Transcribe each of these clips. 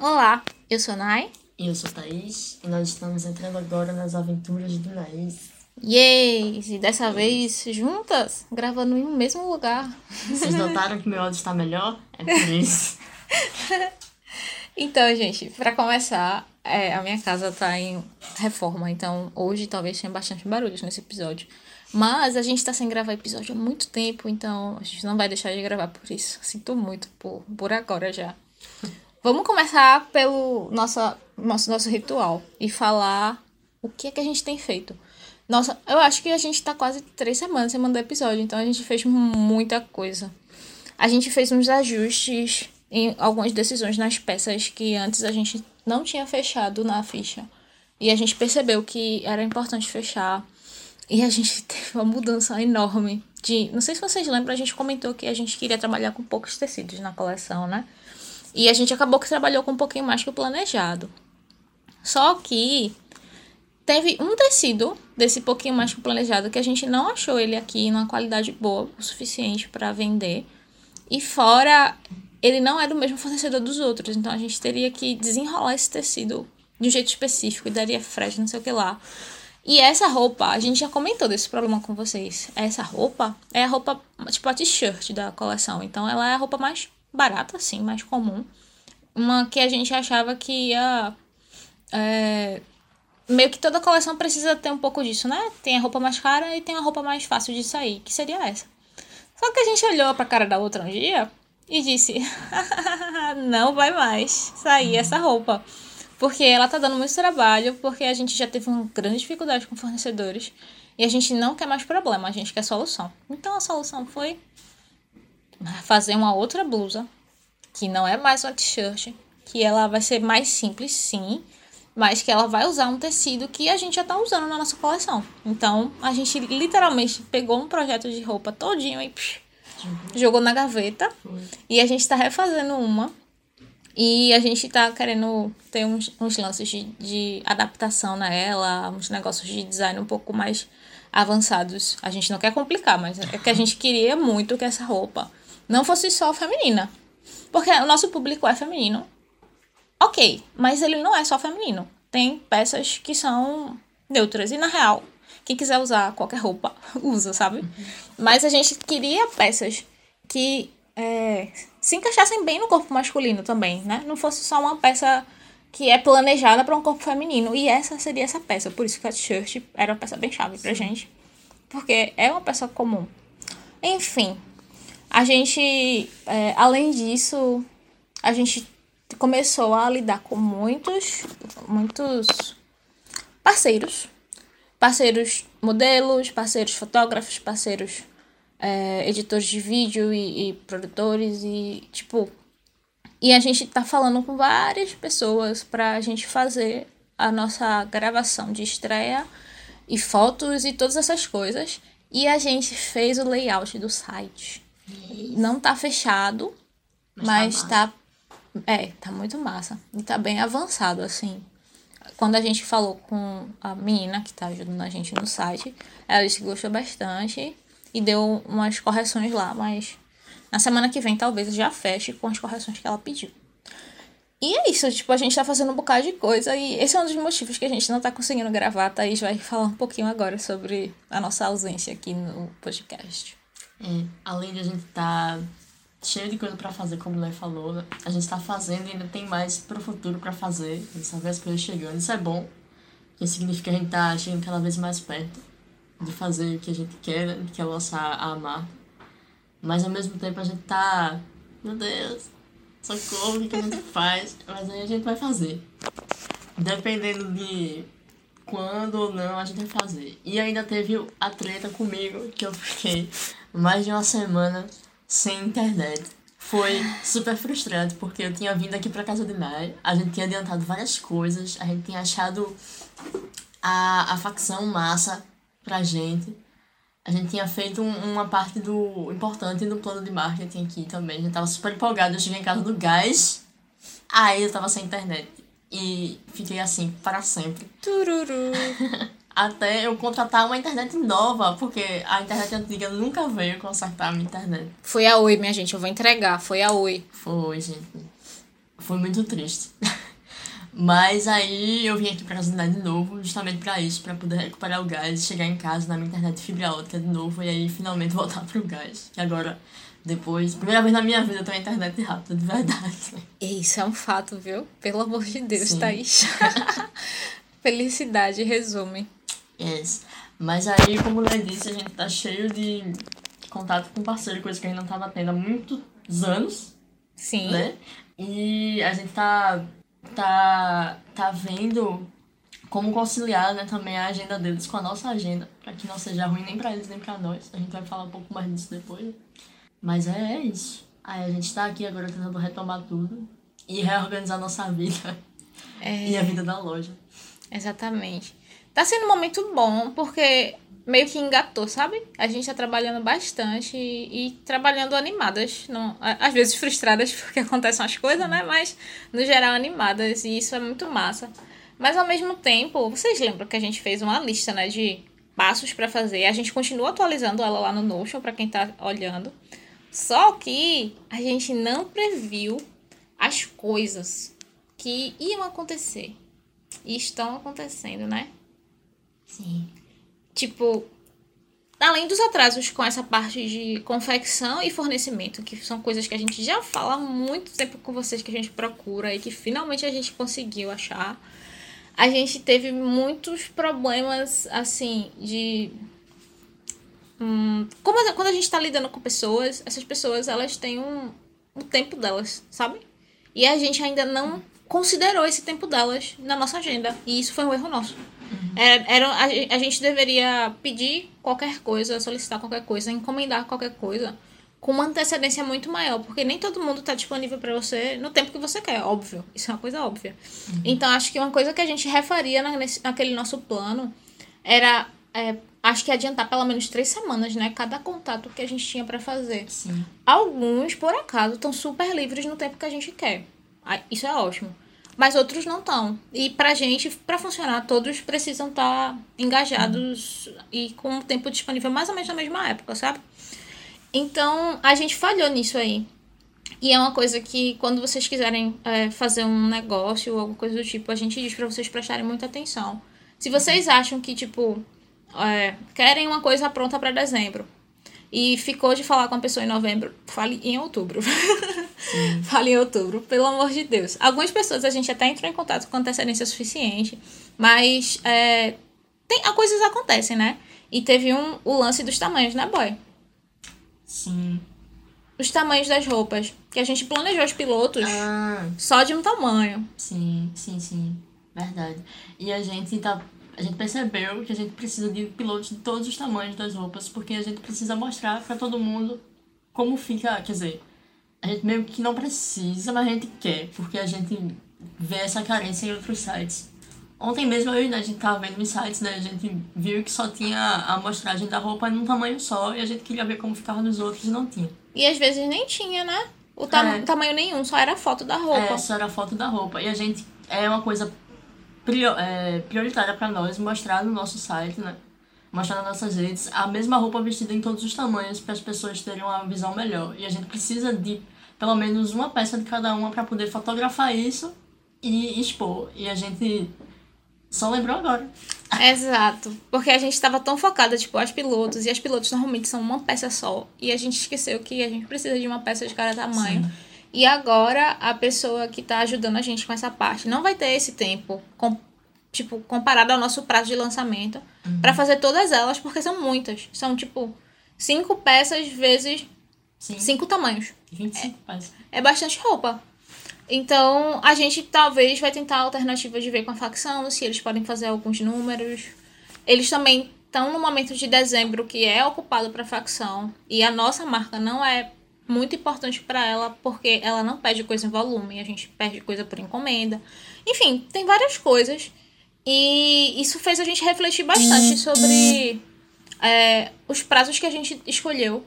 Olá, eu sou a Nai. E eu sou a Thaís. E nós estamos entrando agora nas aventuras do Naiz. Yay! E dessa vez juntas, gravando em um mesmo lugar. Vocês notaram que meu áudio está melhor? É por isso. Então, gente, pra começar, é, a minha casa tá em reforma, então hoje talvez tenha bastante barulhos nesse episódio. Mas a gente tá sem gravar episódio há muito tempo, então a gente não vai deixar de gravar por isso. Sinto muito por, por agora já. Vamos começar pelo nossa, nosso, nosso ritual e falar o que é que a gente tem feito. Nossa, eu acho que a gente tá quase três semanas sem mandar episódio, então a gente fez muita coisa. A gente fez uns ajustes em algumas decisões nas peças que antes a gente não tinha fechado na ficha. E a gente percebeu que era importante fechar. E a gente teve uma mudança enorme de. Não sei se vocês lembram, a gente comentou que a gente queria trabalhar com poucos tecidos na coleção, né? E a gente acabou que trabalhou com um pouquinho mais que o planejado. Só que teve um tecido desse pouquinho mais que o planejado que a gente não achou ele aqui numa qualidade boa o suficiente para vender. E fora, ele não é do mesmo fornecedor dos outros, então a gente teria que desenrolar esse tecido de um jeito específico e daria frete, não sei o que lá. E essa roupa, a gente já comentou desse problema com vocês. Essa roupa é a roupa, tipo a t-shirt da coleção. Então ela é a roupa mais barata, assim, mais comum. Uma que a gente achava que ia. É, meio que toda coleção precisa ter um pouco disso, né? Tem a roupa mais cara e tem a roupa mais fácil de sair, que seria essa. Só que a gente olhou pra cara da outra um dia e disse: não vai mais sair essa roupa. Porque ela tá dando muito trabalho, porque a gente já teve uma grande dificuldade com fornecedores e a gente não quer mais problema, a gente quer solução. Então a solução foi fazer uma outra blusa, que não é mais uma t-shirt, que ela vai ser mais simples, sim, mas que ela vai usar um tecido que a gente já tá usando na nossa coleção. Então a gente literalmente pegou um projeto de roupa todinho e psh, jogou na gaveta. E a gente tá refazendo uma. E a gente tá querendo ter uns, uns lances de, de adaptação nela, uns negócios de design um pouco mais avançados. A gente não quer complicar, mas é que a gente queria muito que essa roupa não fosse só feminina. Porque o nosso público é feminino. Ok, mas ele não é só feminino. Tem peças que são neutras. E na real, quem quiser usar qualquer roupa, usa, sabe? Mas a gente queria peças que é, se encaixassem bem no corpo masculino também, né? Não fosse só uma peça que é planejada para um corpo feminino. E essa seria essa peça. Por isso que a t-shirt era uma peça bem chave pra gente. Porque é uma peça comum. Enfim, a gente, é, além disso, a gente começou a lidar com muitos, muitos parceiros parceiros modelos, parceiros fotógrafos, parceiros é, editores de vídeo e, e, produtores e tipo e a gente tá falando com várias pessoas para a gente fazer a nossa gravação de estreia e fotos e todas essas coisas e a gente fez o layout do site. Não tá fechado mas, mas tá, tá é tá muito massa e tá bem avançado assim quando a gente falou com a menina que está ajudando a gente no site, ela disse que gostou bastante e deu umas correções lá, mas na semana que vem talvez já feche com as correções que ela pediu. E é isso, tipo, a gente tá fazendo um bocado de coisa e esse é um dos motivos que a gente não tá conseguindo gravar. A Thaís vai falar um pouquinho agora sobre a nossa ausência aqui no podcast. É, além de a gente tá cheio de coisa para fazer, como o Lé falou. A gente está fazendo e ainda tem mais pro futuro para fazer. A gente só vê as coisas chegando. Isso é bom. Que significa que a gente tá chegando cada vez mais perto de fazer o que a gente quer, né? que é lançar a amar. Mas ao mesmo tempo a gente tá. Meu Deus, socorro, o que a gente faz? Mas aí a gente vai fazer. Dependendo de quando ou não a gente vai fazer. E ainda teve a treta comigo, que eu fiquei mais de uma semana sem internet. Foi super frustrante, porque eu tinha vindo aqui pra casa de Mai, a gente tinha adiantado várias coisas, a gente tinha achado a, a facção massa pra gente. A gente tinha feito um, uma parte do importante do plano de marketing aqui também. A gente tava super empolgado. Eu cheguei em casa do gás, aí eu tava sem internet. E fiquei assim para sempre. Tururu. até eu contratar uma internet nova, porque a internet antiga nunca veio consertar a minha internet. Foi a Oi, minha gente, eu vou entregar, foi a Oi. Foi, gente. foi muito triste. Mas aí eu vim aqui pra Cidade de novo, justamente pra isso, pra poder recuperar o gás chegar em casa na minha internet fibra ótica de novo e aí finalmente voltar pro gás. Que agora, depois, primeira vez na minha vida eu tenho internet rápida, de verdade. Isso é um fato, viu? Pelo amor de Deus, Sim. Thaís. Felicidade, resume. Yes. Mas aí, como o disse, a gente tá cheio de contato com parceiro, coisa que a gente não tava tendo há muitos anos. Sim. Né? E a gente tá tá, tá vendo como conciliar né, também a agenda deles com a nossa agenda, para que não seja ruim nem para eles nem para nós. A gente vai falar um pouco mais disso depois. Mas é, é isso. Aí a gente tá aqui agora tentando retomar tudo e reorganizar nossa vida é... e a vida da loja. Exatamente. Tá sendo um momento bom, porque meio que engatou, sabe? A gente tá trabalhando bastante e, e trabalhando animadas. Não, às vezes frustradas porque acontecem as coisas, né? Mas no geral animadas e isso é muito massa. Mas ao mesmo tempo, vocês lembram que a gente fez uma lista, né, de passos para fazer. A gente continua atualizando ela lá no Notion para quem tá olhando. Só que a gente não previu as coisas que iam acontecer e estão acontecendo, né? Sim. Tipo, além dos atrasos com essa parte de confecção e fornecimento, que são coisas que a gente já fala há muito tempo com vocês que a gente procura e que finalmente a gente conseguiu achar. A gente teve muitos problemas, assim, de. Hum, como quando a gente está lidando com pessoas, essas pessoas elas têm um, um tempo delas, sabe? E a gente ainda não considerou esse tempo delas na nossa agenda. E isso foi um erro nosso. Uhum. Era, era, a, a gente deveria pedir qualquer coisa, solicitar qualquer coisa, encomendar qualquer coisa com uma antecedência muito maior, porque nem todo mundo está disponível para você no tempo que você quer, óbvio. Isso é uma coisa óbvia. Uhum. Então, acho que uma coisa que a gente refaria na, nesse, naquele nosso plano era, é, acho que adiantar pelo menos três semanas, né? Cada contato que a gente tinha para fazer. Sim. Alguns, por acaso, estão super livres no tempo que a gente quer. Isso é ótimo mas outros não estão. E pra gente, para funcionar, todos precisam estar tá engajados e com o tempo disponível mais ou menos na mesma época, sabe? Então, a gente falhou nisso aí. E é uma coisa que, quando vocês quiserem é, fazer um negócio ou alguma coisa do tipo, a gente diz para vocês prestarem muita atenção. Se vocês acham que, tipo, é, querem uma coisa pronta para dezembro, e ficou de falar com a pessoa em novembro, fale em outubro. fale em outubro, pelo amor de Deus. Algumas pessoas a gente até entrou em contato com antecedência suficiente, mas é, tem, as coisas acontecem, né? E teve um, o lance dos tamanhos, né, boy? Sim. Os tamanhos das roupas. Que a gente planejou os pilotos ah. só de um tamanho. Sim, sim, sim. Verdade. E a gente tá a gente percebeu que a gente precisa de pilotos de todos os tamanhos das roupas, porque a gente precisa mostrar para todo mundo como fica, quer dizer, a gente meio que não precisa, mas a gente quer, porque a gente vê essa carência em outros sites. Ontem mesmo eu, a gente tava vendo os sites, né, a gente viu que só tinha a amostragem da roupa num tamanho só, e a gente queria ver como ficava nos outros e não tinha. E às vezes nem tinha, né? O tam é. tamanho nenhum, só era a foto da roupa. É, só era a foto da roupa. E a gente, é uma coisa prior, é, prioritária para nós mostrar no nosso site, né? Mostrar nas nossas redes a mesma roupa vestida em todos os tamanhos para as pessoas terem uma visão melhor. E a gente precisa de pelo menos uma peça de cada uma para poder fotografar isso e expor. E a gente só lembrou agora. Exato. Porque a gente estava tão focada, tipo, as pilotos, e as pilotos normalmente são uma peça só. E a gente esqueceu que a gente precisa de uma peça de cada tamanho. Sim. E agora a pessoa que está ajudando a gente com essa parte não vai ter esse tempo, com, tipo, comparado ao nosso prazo de lançamento, uhum. para fazer todas elas, porque são muitas. São, tipo, cinco peças vezes Sim. cinco tamanhos. 25 é, peças. É bastante roupa. Então, a gente talvez vai tentar alternativas de ver com a facção, se eles podem fazer alguns números. Eles também estão no momento de dezembro que é ocupado para facção e a nossa marca não é muito importante para ela, porque ela não pede coisa em volume, a gente pede coisa por encomenda. Enfim, tem várias coisas. E isso fez a gente refletir bastante sobre é, os prazos que a gente escolheu.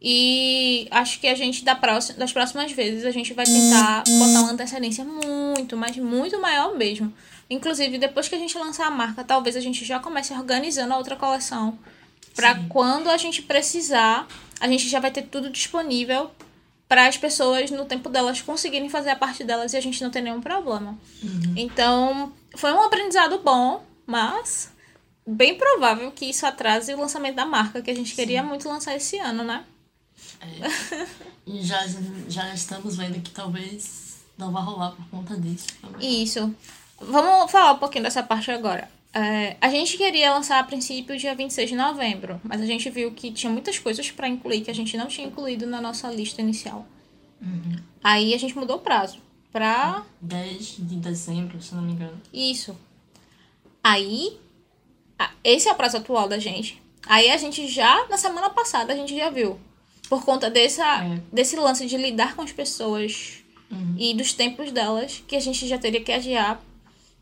E acho que a gente, da próxima, das próximas vezes, a gente vai tentar botar uma antecedência muito, mas muito maior mesmo. Inclusive, depois que a gente lançar a marca, talvez a gente já comece organizando a outra coleção. Para quando a gente precisar, a gente já vai ter tudo disponível para as pessoas, no tempo delas, conseguirem fazer a parte delas e a gente não ter nenhum problema. Então, foi um aprendizado bom, mas bem provável que isso atrase o lançamento da marca, que a gente queria muito lançar esse ano, né? E já, já estamos vendo que talvez não vá rolar por conta disso. também. Isso. Vamos falar um pouquinho dessa parte agora. É, a gente queria lançar a princípio dia 26 de novembro, mas a gente viu que tinha muitas coisas para incluir que a gente não tinha incluído na nossa lista inicial. Aí a gente mudou o prazo pra 10 de dezembro, se não me engano. isso. Aí, esse é o prazo atual da gente. Aí a gente já, na semana passada, a gente já viu. Por conta dessa, É. desse lance de lidar com as pessoas Uhum. e dos tempos delas, que a gente já teria que adiar.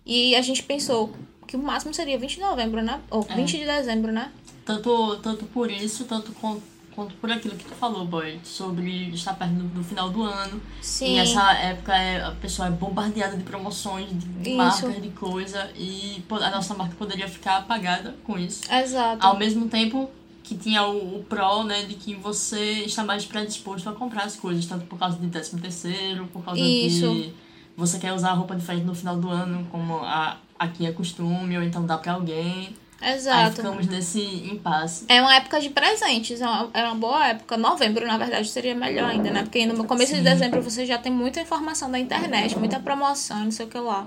E a gente pensou que o máximo seria 20 de novembro, né? Ou É. 20 de dezembro, né? Tanto, tanto por isso, tanto com- quanto por aquilo que tu falou, boy, sobre estar perto do, do final do ano. Sim. E essa época é, a pessoa é bombardeada de promoções, de, marcas, de coisa, e a nossa marca poderia ficar apagada com isso. Exato. Ao mesmo tempo que tinha o, o pró, né, de que você está mais predisposto a comprar as coisas, tanto por causa de 13 terceiro, por causa Isso. de você quer usar roupa diferente no final do ano, como a, aqui é costume, ou então dá pra alguém. Aí Exato. ficamos nesse impasse. É uma época de presentes, é uma, é uma boa época. Novembro, na verdade, seria melhor ainda, né? Porque no começo de Sim. dezembro você já tem muita informação da internet, muita promoção, não sei o que lá.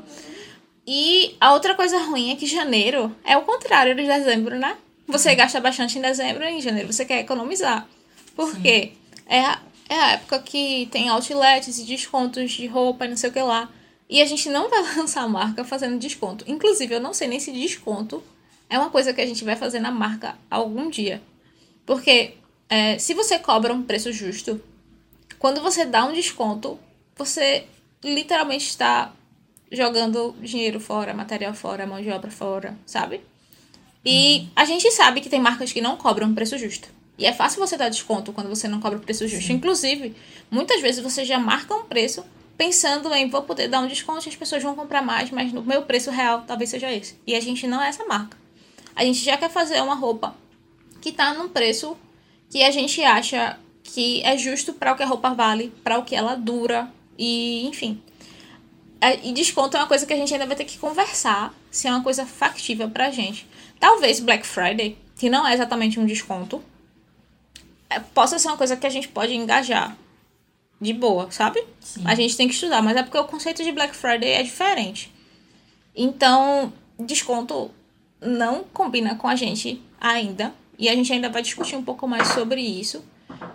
E a outra coisa ruim é que janeiro é o contrário de dezembro, né? Você gasta bastante em dezembro e em janeiro você quer economizar. Por quê? É a, é a época que tem outlets e descontos de roupa e não sei o que lá. E a gente não vai lançar a marca fazendo desconto. Inclusive, eu não sei nem se desconto é uma coisa que a gente vai fazer na marca algum dia. Porque é, se você cobra um preço justo, quando você dá um desconto, você literalmente está jogando dinheiro fora, material fora, mão de obra fora, sabe? E a gente sabe que tem marcas que não cobram preço justo. E é fácil você dar desconto quando você não cobra o preço justo. Inclusive, muitas vezes você já marca um preço pensando em vou poder dar um desconto e as pessoas vão comprar mais, mas no meu preço real talvez seja esse. E a gente não é essa marca. A gente já quer fazer uma roupa que tá num preço que a gente acha que é justo para o que a roupa vale, para o que ela dura e, enfim. É, E desconto é uma coisa que a gente ainda vai ter que conversar se é uma coisa factível pra gente. Talvez Black Friday, que não é exatamente um desconto, é, possa ser uma coisa que a gente pode engajar de boa, sabe? Sim. A gente tem que estudar, mas é porque o conceito de Black Friday é diferente. Então, desconto não combina com a gente ainda. E a gente ainda vai discutir um pouco mais sobre isso.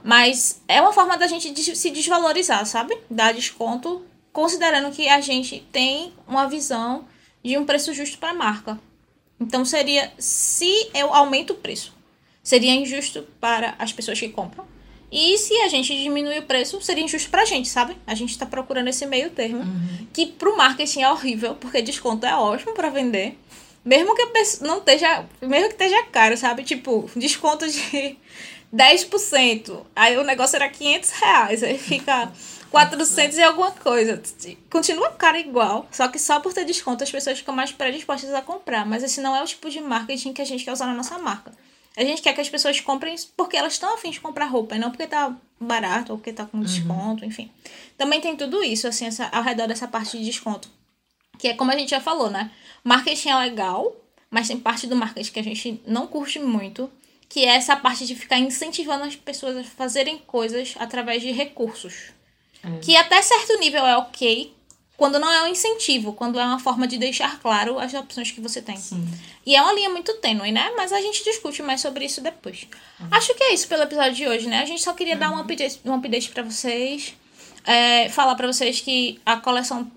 Mas é uma forma da gente se desvalorizar, sabe? Dar desconto, considerando que a gente tem uma visão de um preço justo para a marca. Então seria, se eu aumento o preço, seria injusto para as pessoas que compram. E se a gente diminuir o preço, seria injusto pra gente, sabe? A gente tá procurando esse meio termo. Que pro marketing é horrível, porque desconto é ótimo pra vender. Mesmo que a pessoa não esteja. Mesmo que esteja caro, sabe? Tipo, desconto de 10%. Aí o negócio era 500 reais. Aí fica 400 e alguma coisa. Continua caro igual. Só que só por ter desconto as pessoas ficam mais predispostas a comprar. Mas esse não é o tipo de marketing que a gente quer usar na nossa marca. A gente quer que as pessoas comprem porque elas estão afim de comprar roupa, e não porque tá barato ou porque tá com desconto, enfim. Também tem tudo isso, assim, essa, ao redor dessa parte de desconto. Que é como a gente já falou, né? Marketing é legal, mas tem parte do marketing que a gente não curte muito, que é essa parte de ficar incentivando as pessoas a fazerem coisas através de recursos. Que até certo nível é ok, quando não é um incentivo, quando é uma forma de deixar claro as opções que você tem. Sim. E é uma linha muito tênue, né? Mas a gente discute mais sobre isso depois. Acho que é isso pelo episódio de hoje, né? A gente só queria dar um update, um update pra vocês. É, falar pra vocês que a coleção.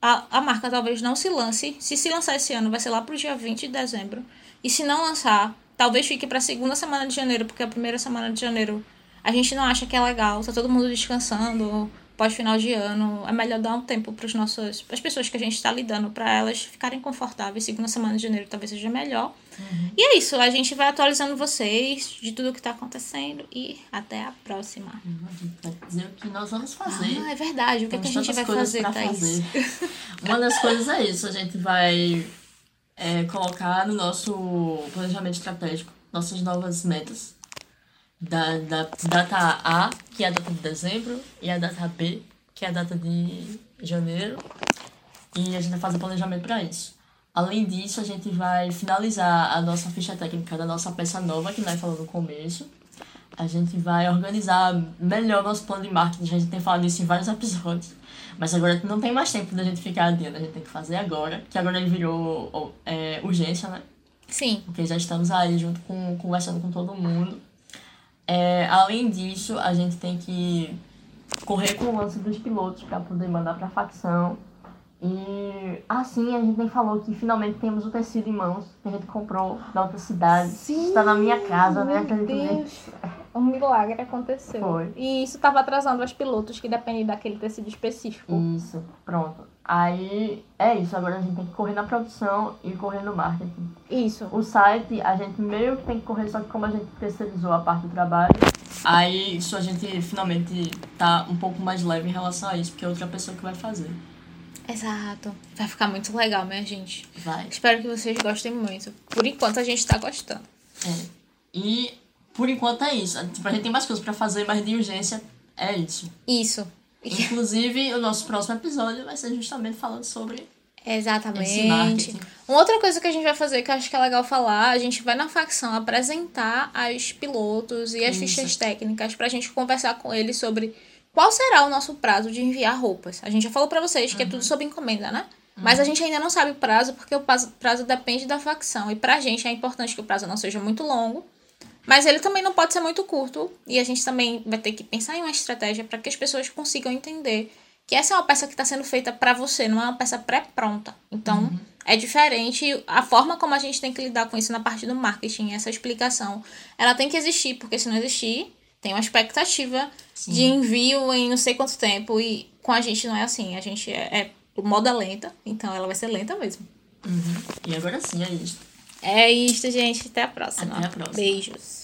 A, a marca talvez não se lance. Se se lançar esse ano, vai ser lá pro dia 20 de dezembro. E se não lançar, talvez fique pra segunda semana de janeiro, porque a primeira semana de janeiro a gente não acha que é legal. Tá todo mundo descansando pós final de ano. É melhor dar um tempo para nossos, as pessoas que a gente está lidando, para elas ficarem confortáveis. Segunda semana de janeiro talvez seja melhor. E é isso, a gente vai atualizando vocês de tudo que tá acontecendo e até a próxima. A gente vai dizer o que nós vamos fazer. Ah, é verdade. O que, é que a gente vai fazer, Thaís? fazer. Uma das coisas é isso, a gente vai é, colocar no nosso planejamento estratégico nossas novas metas. Da, da data A, que é a data de dezembro, e a data B, que é a data de janeiro. E a gente vai fazer planejamento para isso. Além disso, a gente vai finalizar a nossa ficha técnica da nossa peça nova, que nós falamos no começo. A gente vai organizar melhor nosso plano de marketing. A gente tem falado isso em vários episódios. Mas agora não tem mais tempo da gente ficar adiando. A gente tem que fazer agora. Que agora ele virou é, urgência, né? Sim. Porque já estamos aí junto com, conversando com todo mundo. É, além disso, a gente tem que correr com o lance dos pilotos para poder mandar para a facção. E assim a gente nem falou que finalmente temos o tecido em mãos que a gente comprou da outra cidade. Sim, Está na minha casa, né? Deus. Um milagre aconteceu. Foi. E isso estava atrasando os pilotos que dependem daquele tecido específico. Isso, pronto. Aí é isso, agora a gente tem que correr na produção e correr no marketing. Isso. O site a gente meio que tem que correr, só que como a gente terceirizou a parte do trabalho, aí isso a gente finalmente tá um pouco mais leve em relação a isso, porque é outra pessoa que vai fazer. Exato. Vai ficar muito legal, minha gente. Vai. Espero que vocês gostem muito. Por enquanto a gente tá gostando. É. E por enquanto é isso. Tipo, a gente tem mais coisas pra fazer, mas de urgência é isso. Isso. Inclusive, o nosso próximo episódio vai ser justamente falando sobre Exatamente. Uma outra coisa que a gente vai fazer, que eu acho que é legal falar, a gente vai na facção apresentar as pilotos e as Isso. fichas técnicas pra gente conversar com eles sobre qual será o nosso prazo de enviar roupas. A gente já falou pra vocês que é tudo sob encomenda, né? Mas a gente ainda não sabe o prazo, porque o prazo, prazo depende da facção. E pra gente é importante que o prazo não seja muito longo, mas ele também não pode ser muito curto. E a gente também vai ter que pensar em uma estratégia para que as pessoas consigam entender que essa é uma peça que está sendo feita para você, não é uma peça pré-pronta. Então, é diferente. A forma como a gente tem que lidar com isso na parte do marketing, essa explicação, ela tem que existir, porque se não existir, tem uma expectativa de envio em não sei quanto tempo. E com a gente não é assim. A gente é, é moda lenta, então ela vai ser lenta mesmo. Uhum. E agora sim, é isso. É isso, gente. Até a próxima. Até a próxima. Beijos.